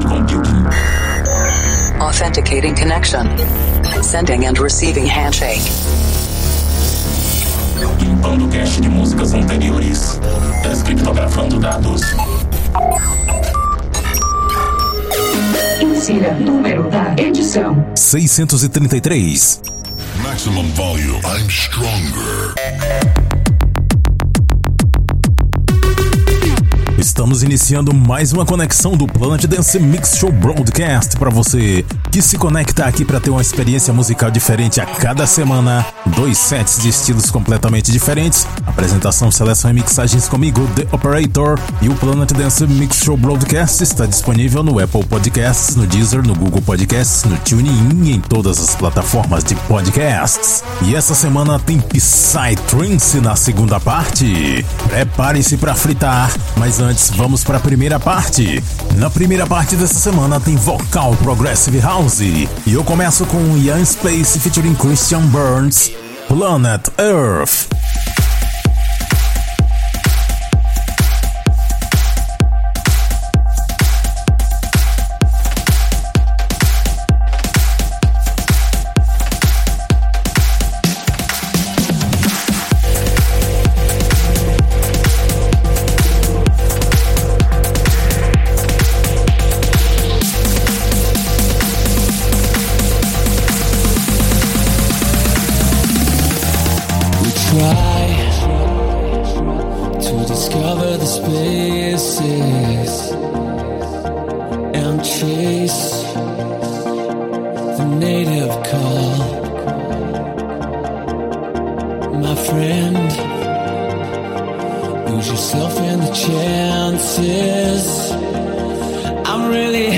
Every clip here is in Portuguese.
cloud computing. Authenticating connection. Sending and receiving handshake. Limpando cache de músicas anteriores. Descriptografando dados. Insira número da edição. 633. Maximum volume. I'm stronger. Estamos iniciando mais uma conexão do Planet Dance Mix Show Broadcast para você que se conecta aqui para ter uma experiência musical diferente a cada semana. Dois sets de estilos completamente diferentes. Apresentação, seleção e mixagens comigo, The Operator. E o Planet Dance Mix Show Broadcast está disponível no Apple Podcasts, no Deezer, no Google Podcasts, no TuneIn e em todas as plataformas de podcasts. E essa semana tem Psytrance na segunda parte. Prepare-se para fritar, mas antes vamos para a primeira parte. Na primeira parte dessa semana tem vocal Progressive House e eu começo com Ian Space featuring Christian Burns, Planet Earth. native call. My friend, lose yourself in the chances. I'm really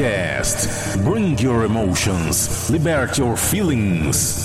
Broadcast. Bring your emotions, liberate your feelings.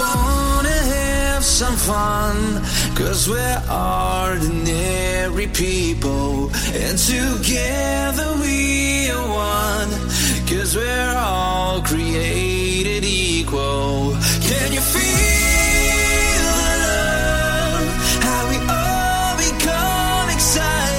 wanna have some fun. Cause we're ordinary people And together we are one. Cause we're all created equal. Can you feel the love? How we all become excited.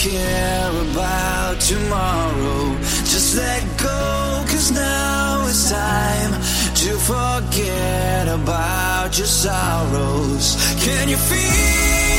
care about tomorrow. Just let go, cause now it's time to forget about your sorrows. Can you feel?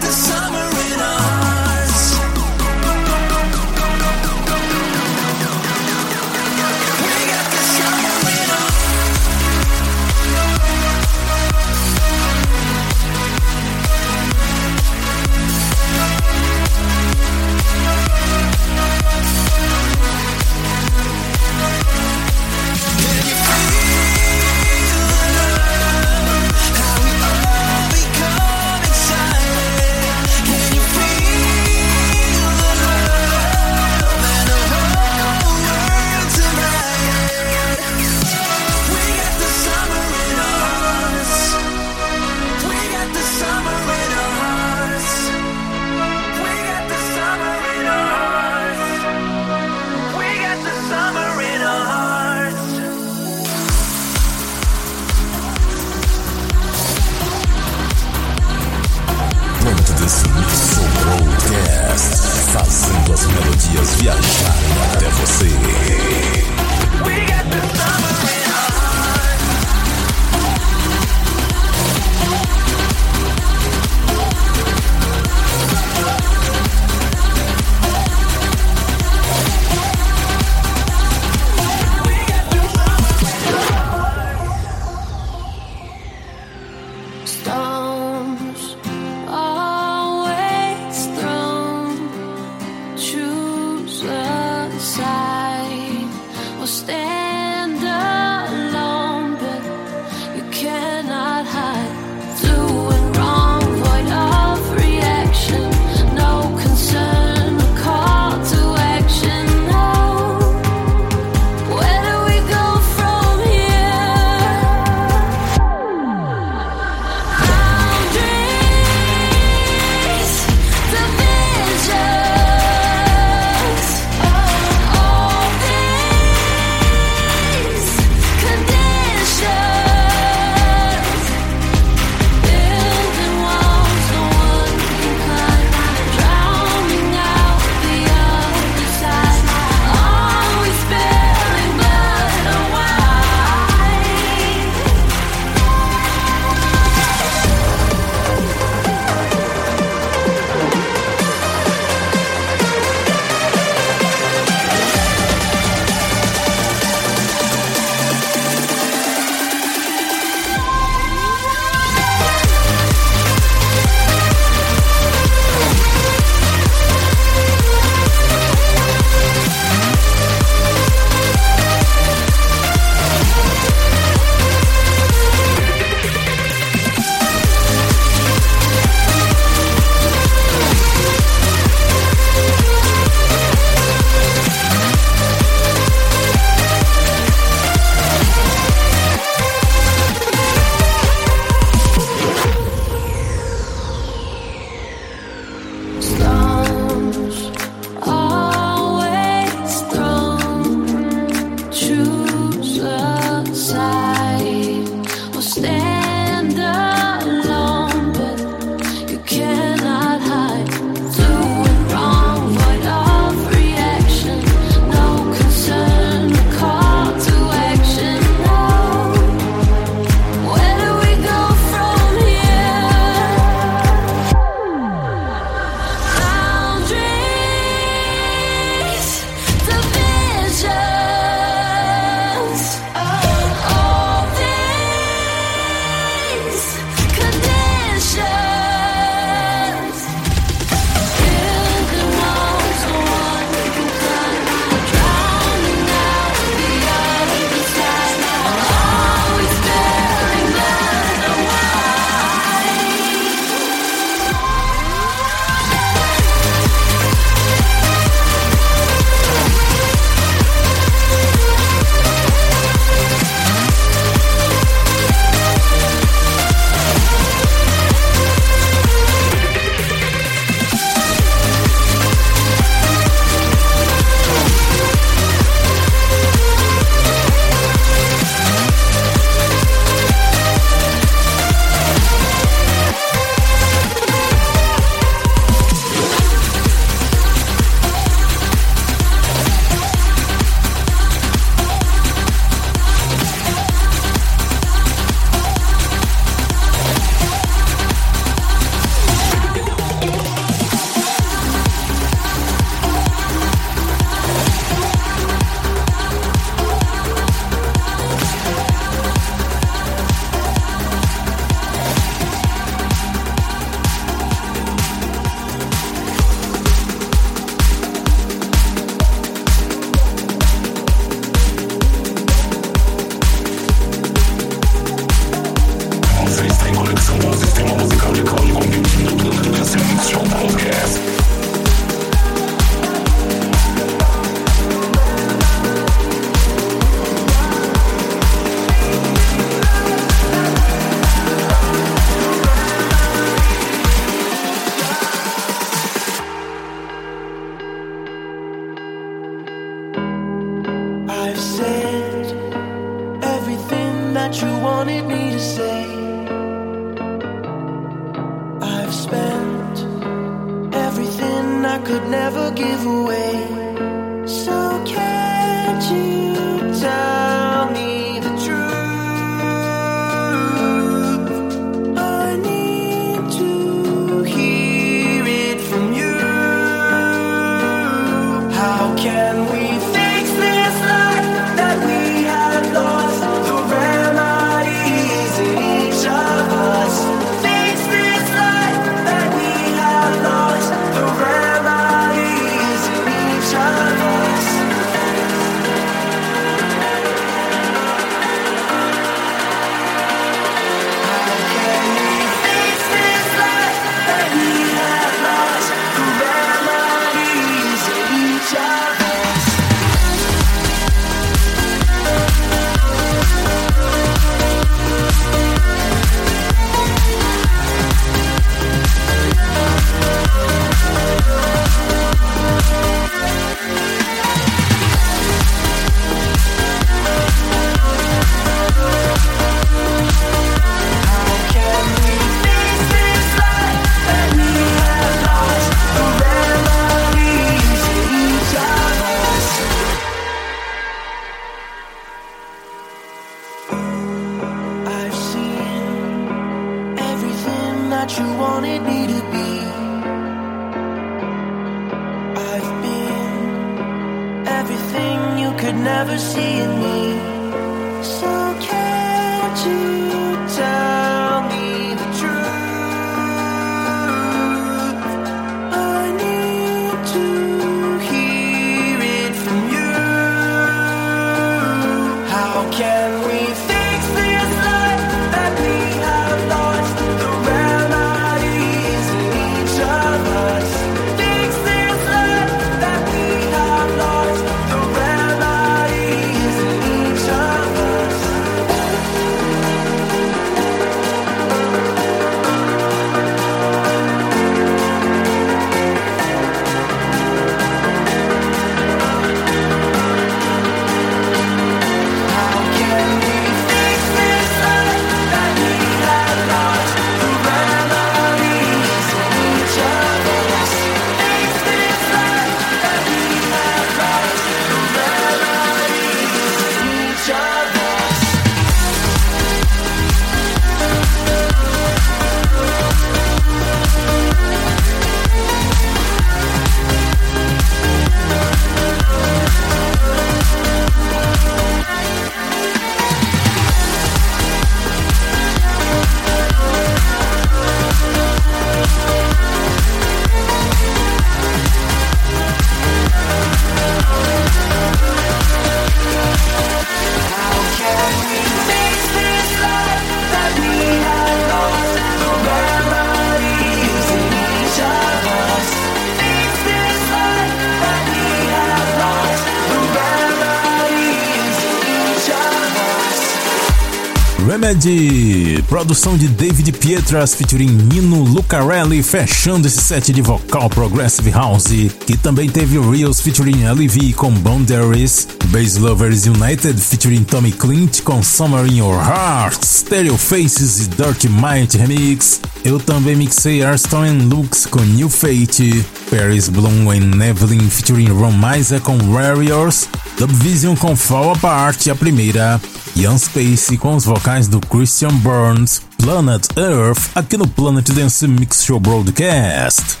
Produção de David Pietras featuring Nino Lucarelli, fechando esse set de vocal Progressive House, que também teve Reels featuring LV com Boundaries, Bass Lovers United featuring Tommy Clint com Summer in Your Heart, Stereo Faces e Dirty Might Remix. Eu também mixei Arston Lux com New Fate, Paris Bloom and Evelyn featuring Ron Miser com Warriors, Dubvision com Fall Apart, a primeira, Ian Space com os vocais do Christian Burns, Planet Earth, aqui no Planet Dance Mix Show Broadcast.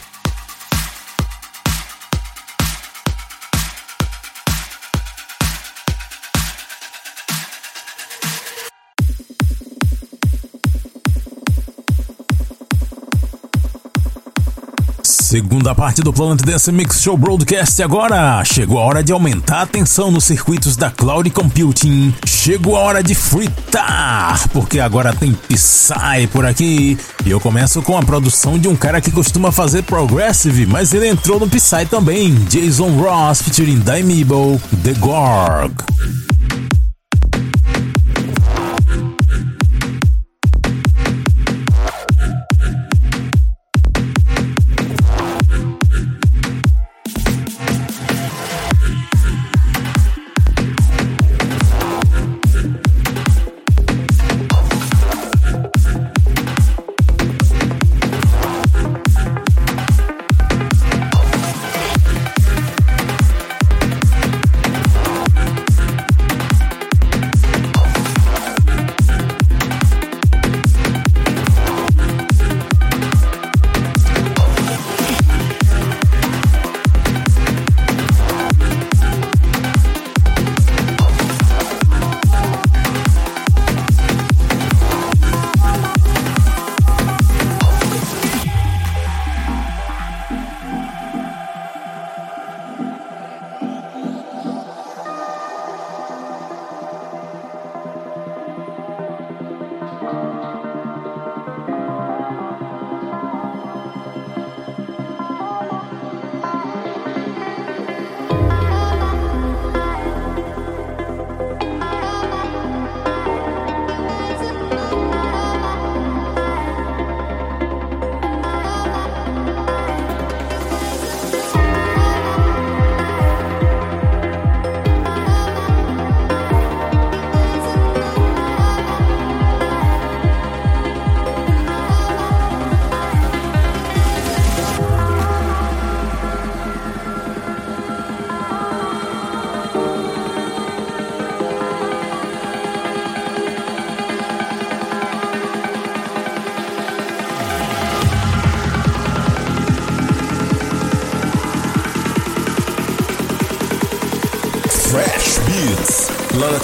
Segunda parte do Planet Dance Mix Show Broadcast agora. Chegou a hora de aumentar a tensão nos circuitos da Cloud Computing. Chegou a hora de fritar, porque agora tem Psy por aqui. E eu começo com a produção de um cara que costuma fazer Progressive, mas ele entrou no Psy também. Jason Ross featuring Daimibo, The Gorg.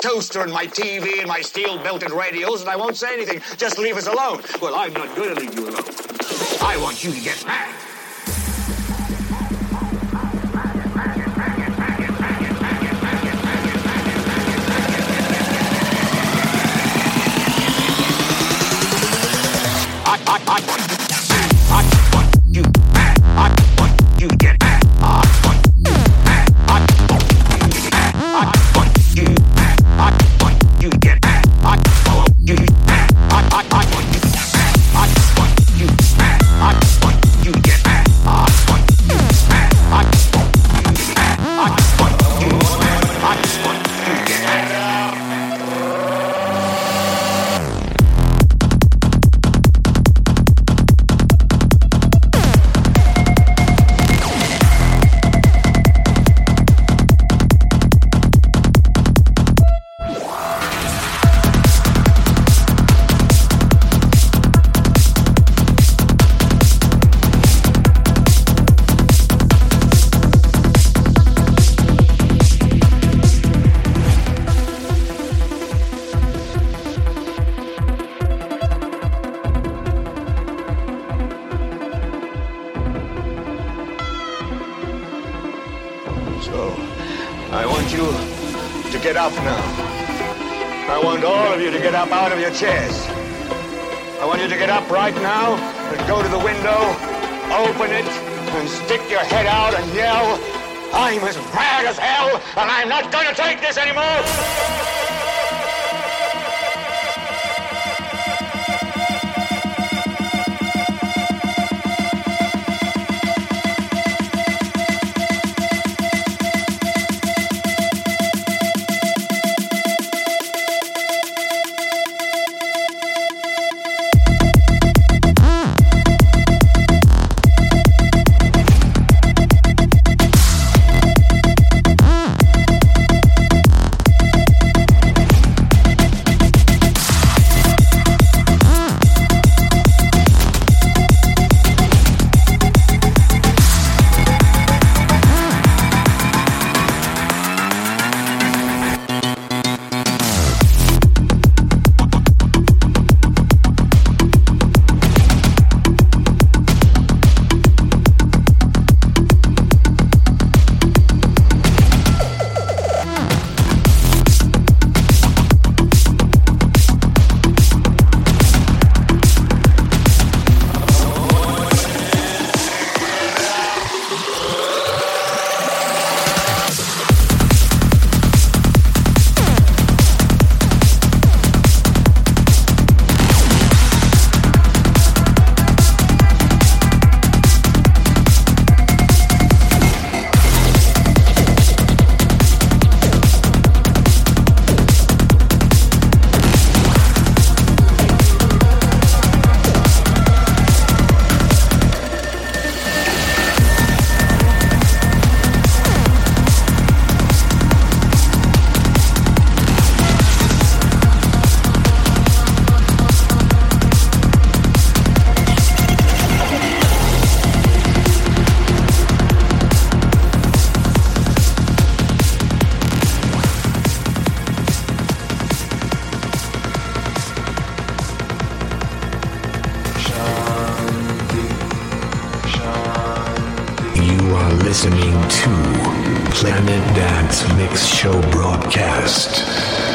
toaster and my TV and my steel belted radios, and I won't say anything. Just leave us alone. Well, I'm not going to leave you alone. I want you to get mad. I, I, I.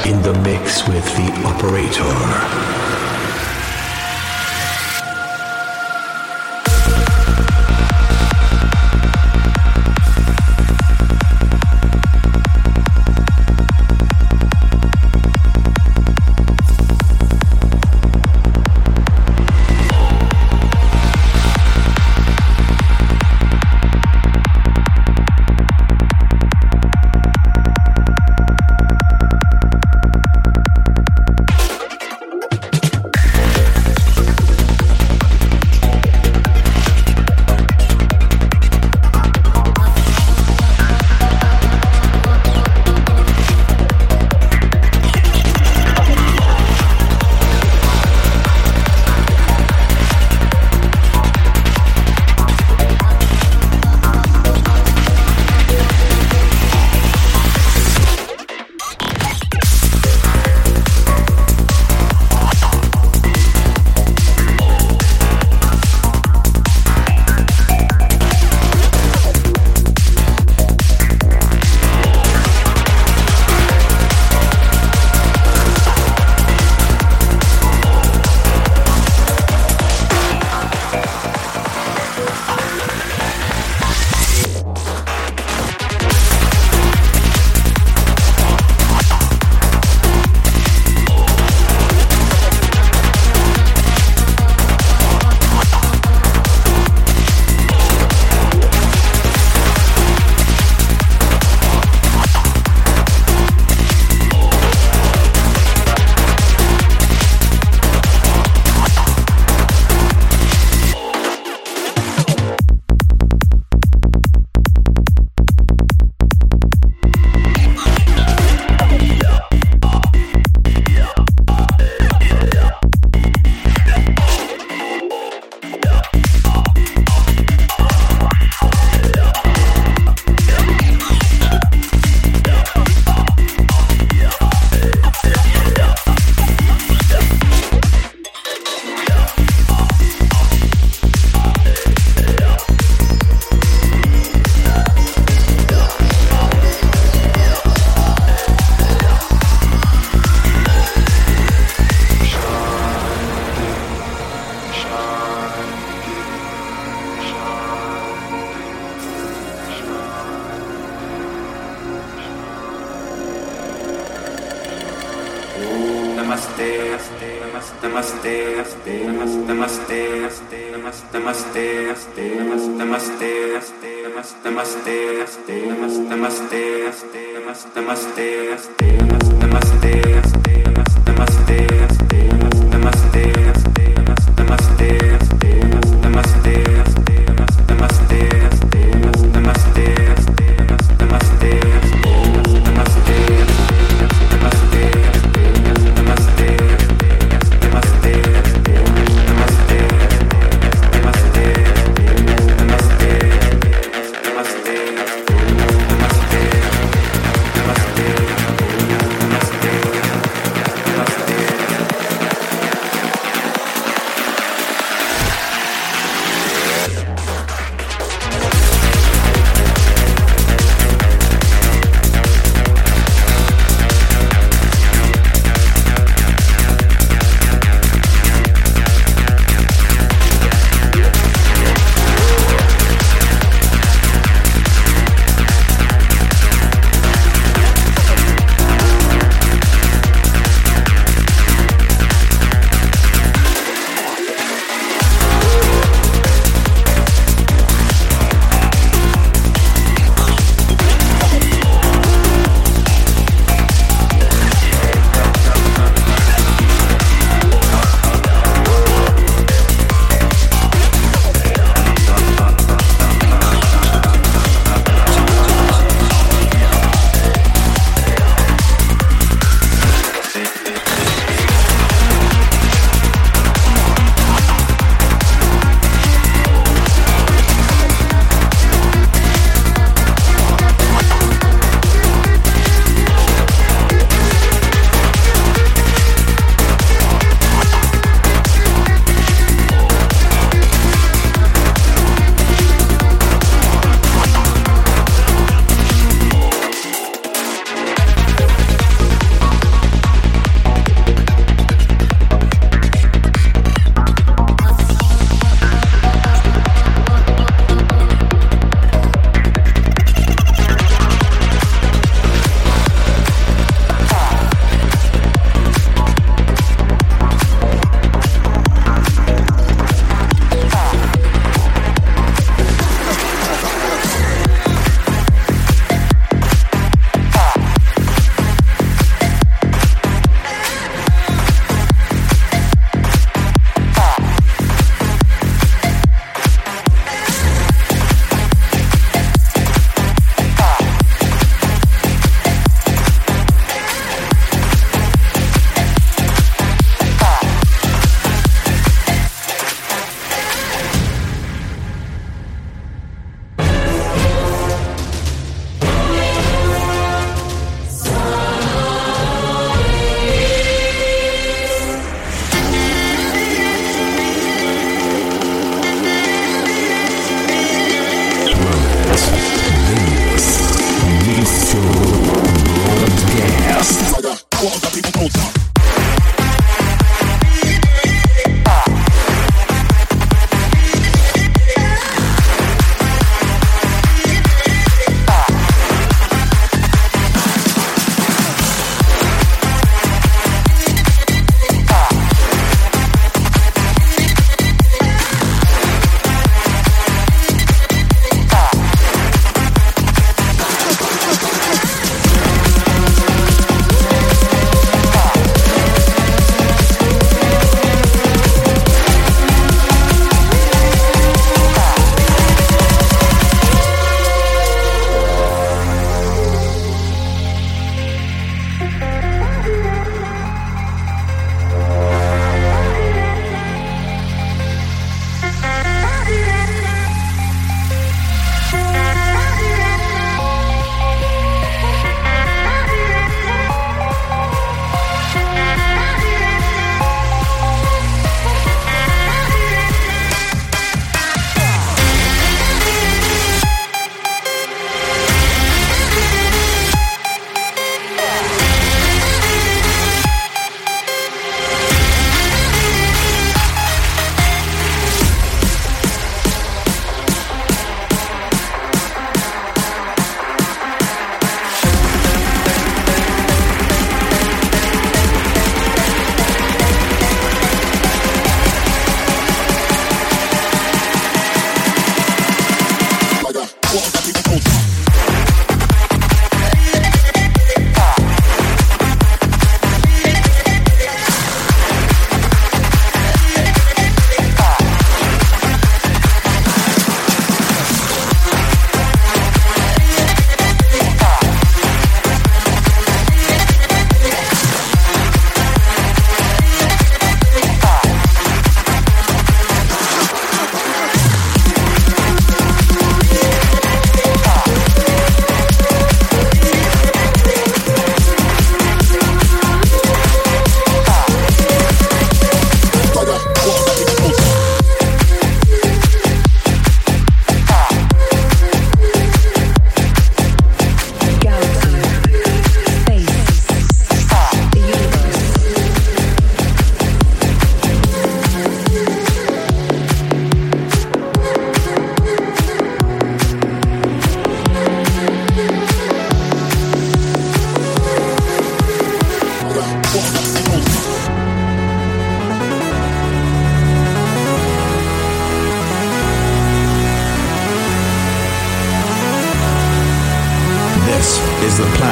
in the mix with the operator.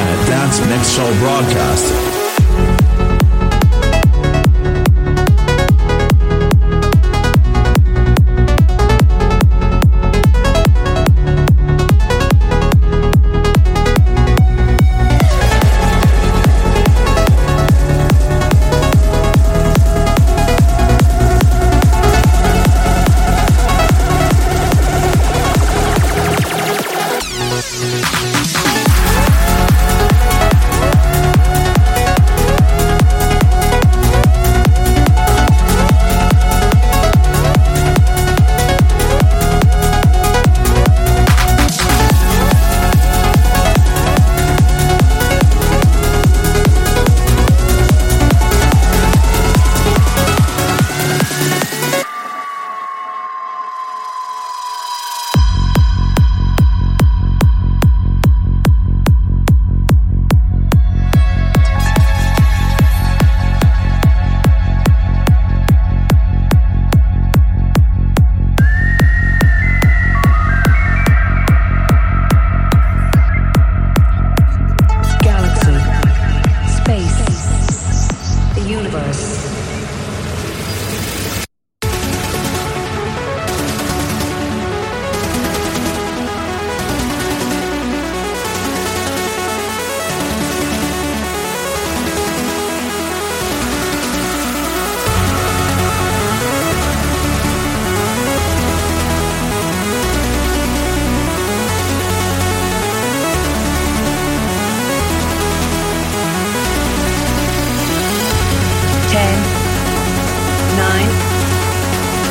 at Dance Mix Show Broadcast.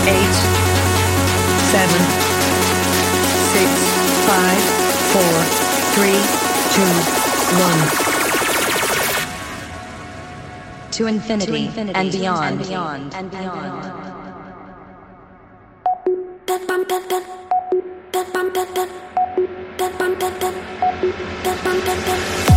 eight, seven, six, five, four, three, two, one. To infinity, to infinity and beyond, and beyond, and beyond. That bump, that that, that bump, that that, that bump, that that, that bump, that that.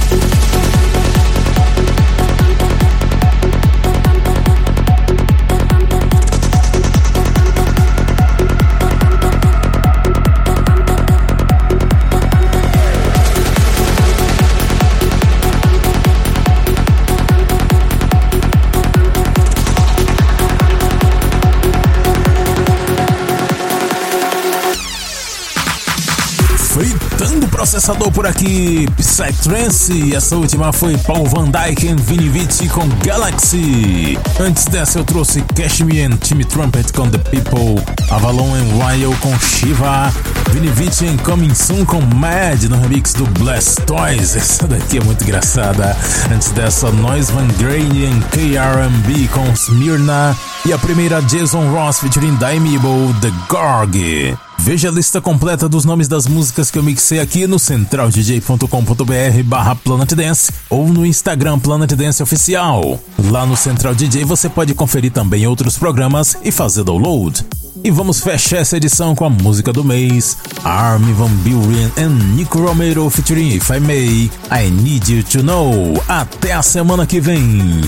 Processador por aqui, Psytrance. Essa última foi Paul Van Dyke e Vinny Vici com Galaxy. Antes dessa eu trouxe Cashmere and Timmy Trumpet com The People. Avalon and Wild com Shiva. Vinny Vici em Coming Soon com Mad no remix do Blast Toys. Essa daqui é muito engraçada. Antes dessa, Noise Van Grain em KRMB com Smyrna. E a primeira Jason Ross featuring Daimibo, The Gorg. Veja a lista completa dos nomes das músicas que eu mixei aqui no centraldj.com.br barra Planet Dance ou no Instagram Planet Dance Oficial. Lá no Central DJ você pode conferir também outros programas e fazer download. E vamos fechar essa edição com a música do mês, Armin Van Buren and Nico Romero featuring If I May, I Need You To Know. Até a semana que vem!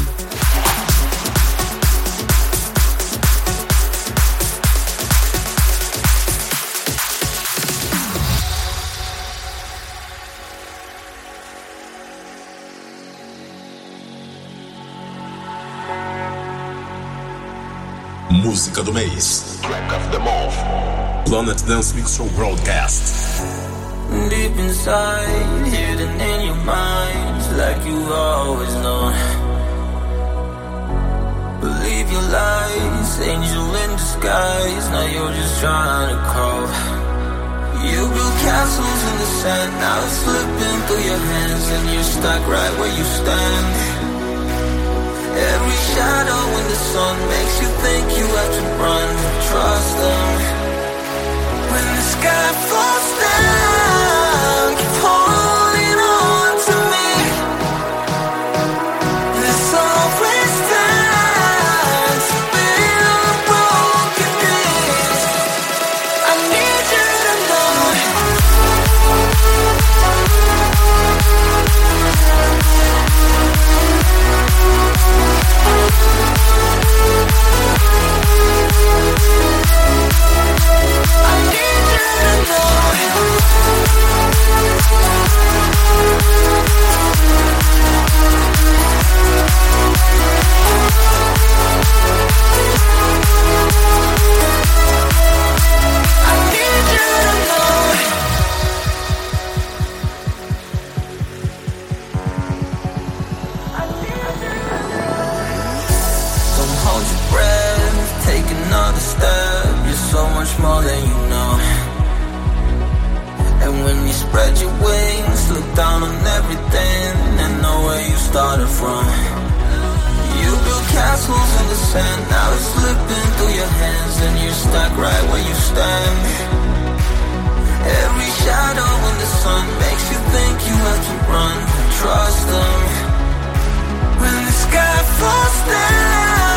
Música do mês. Track of the month. Planet Dance Mix Show Broadcast. Deep inside, hidden in your mind, like you've always know. Believe your lies, angel in disguise. Now you're just trying to crawl. You build castles in the sand, now it's slipping through your hands, and you're stuck right where you stand. Every shadow in the sun makes you think you have to run. Trust them. When the sky falls down, keep holding You built castles in the sand, now it's slipping through your hands, and you're stuck right where you stand. Every shadow in the sun makes you think you have to run. Trust them. When the sky falls down,